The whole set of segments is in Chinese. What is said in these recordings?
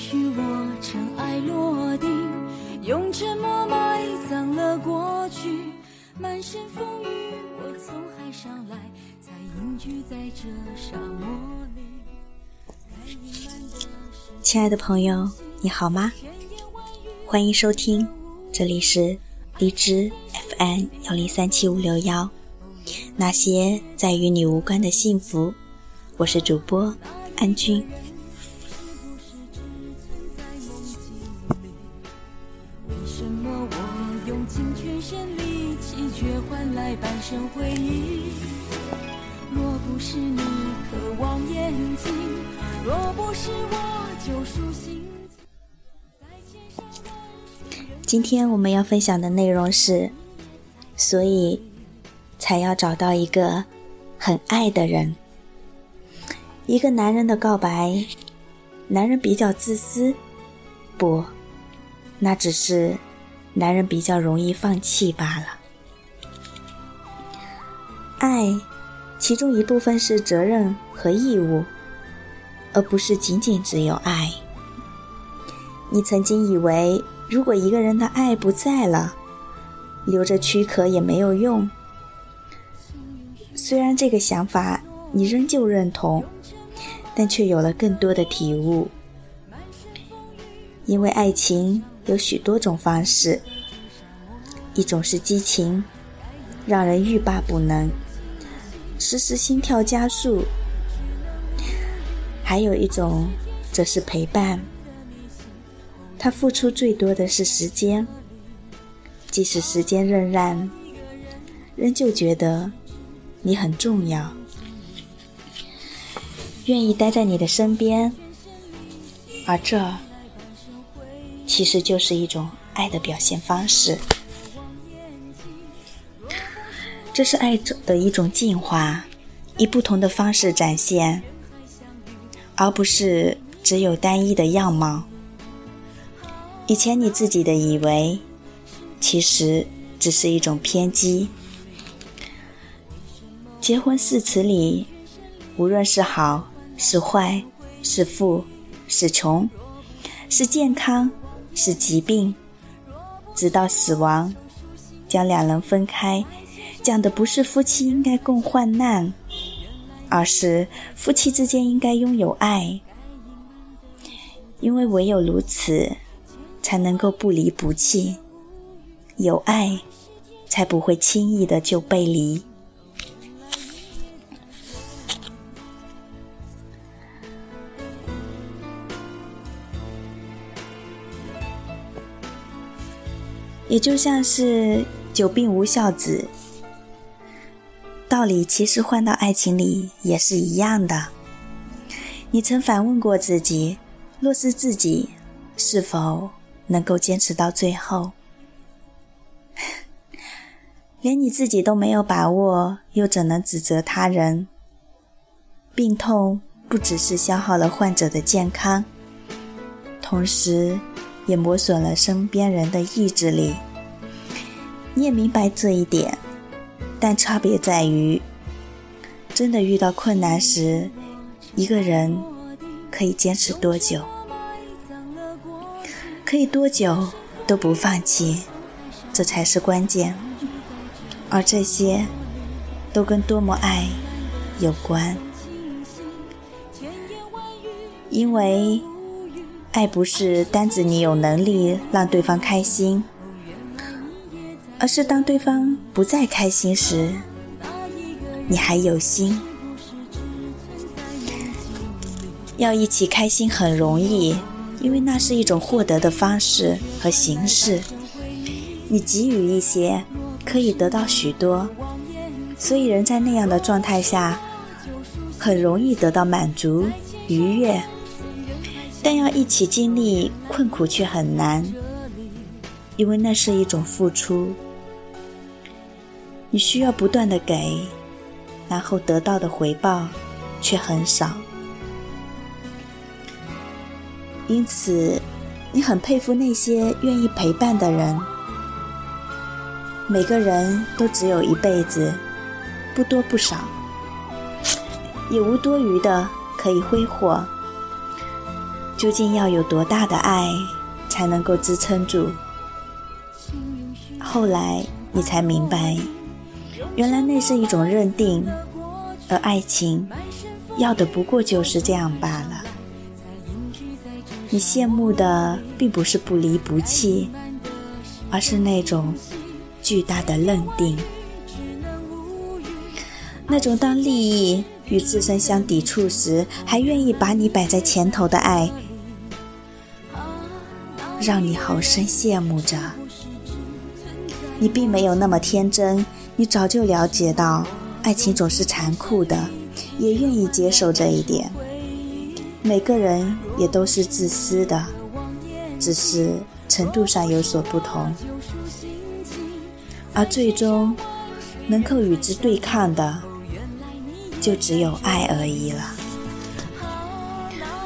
许我尘埃落定，用沉默埋葬了过去。满身风雨，我从海上来，才隐居在这沙漠里。亲爱的朋友，你好吗？欢迎收听，这里是荔枝 FM 幺零三七五六幺，那些在与你无关的幸福，我是主播安君。来半生回忆？若不是你渴望眼睛，若不是我救赎心今天我们要分享的内容是，所以才要找到一个很爱的人。一个男人的告白，男人比较自私，不，那只是男人比较容易放弃罢了。爱。其中一部分是责任和义务，而不是仅仅只有爱。你曾经以为，如果一个人的爱不在了，留着躯壳也没有用。虽然这个想法你仍旧认同，但却有了更多的体悟。因为爱情有许多种方式，一种是激情，让人欲罢不能。时时心跳加速，还有一种则是陪伴。他付出最多的是时间，即使时间荏苒，仍旧觉得你很重要，愿意待在你的身边。而这其实就是一种爱的表现方式。这是爱的一种进化，以不同的方式展现，而不是只有单一的样貌。以前你自己的以为，其实只是一种偏激。结婚誓词里，无论是好是坏，是富是穷，是健康是疾病，直到死亡，将两人分开。讲的不是夫妻应该共患难，而是夫妻之间应该拥有爱，因为唯有如此，才能够不离不弃。有爱，才不会轻易的就背离。也就像是久病无孝子。道理其实换到爱情里也是一样的。你曾反问过自己：若是自己，是否能够坚持到最后？连你自己都没有把握，又怎能指责他人？病痛不只是消耗了患者的健康，同时也磨损了身边人的意志力。你也明白这一点。但差别在于，真的遇到困难时，一个人可以坚持多久，可以多久都不放弃，这才是关键。而这些，都跟多么爱有关。因为，爱不是单指你有能力让对方开心。而是当对方不再开心时，你还有心。要一起开心很容易，因为那是一种获得的方式和形式。你给予一些，可以得到许多，所以人在那样的状态下，很容易得到满足、愉悦。但要一起经历困苦却很难，因为那是一种付出。你需要不断的给，然后得到的回报却很少，因此你很佩服那些愿意陪伴的人。每个人都只有一辈子，不多不少，也无多余的可以挥霍。究竟要有多大的爱才能够支撑住？后来你才明白。原来那是一种认定，而爱情要的不过就是这样罢了。你羡慕的并不是不离不弃，而是那种巨大的认定，那种当利益与自身相抵触时，还愿意把你摆在前头的爱，让你好生羡慕着。你并没有那么天真，你早就了解到爱情总是残酷的，也愿意接受这一点。每个人也都是自私的，只是程度上有所不同，而最终能够与之对抗的，就只有爱而已了。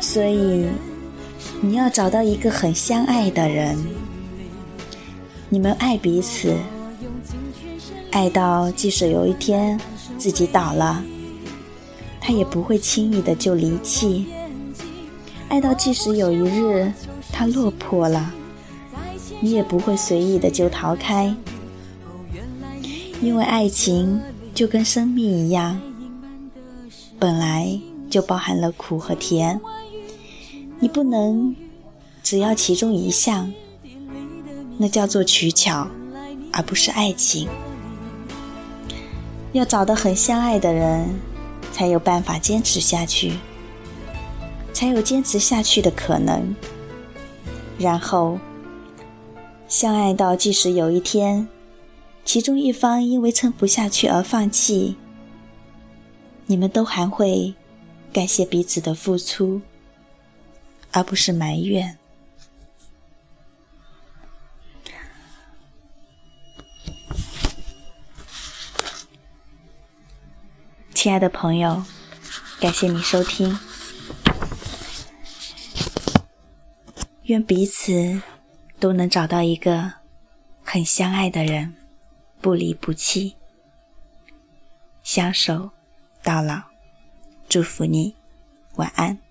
所以，你要找到一个很相爱的人，你们爱彼此，爱到即使有一天自己倒了，他也不会轻易的就离弃。爱到即使有一日他落魄了，你也不会随意的就逃开，因为爱情就跟生命一样，本来就包含了苦和甜，你不能只要其中一项，那叫做取巧，而不是爱情。要找到很相爱的人，才有办法坚持下去。才有坚持下去的可能。然后，相爱到即使有一天，其中一方因为撑不下去而放弃，你们都还会感谢彼此的付出，而不是埋怨。亲爱的朋友，感谢你收听。愿彼此都能找到一个很相爱的人，不离不弃，相守到老。祝福你，晚安。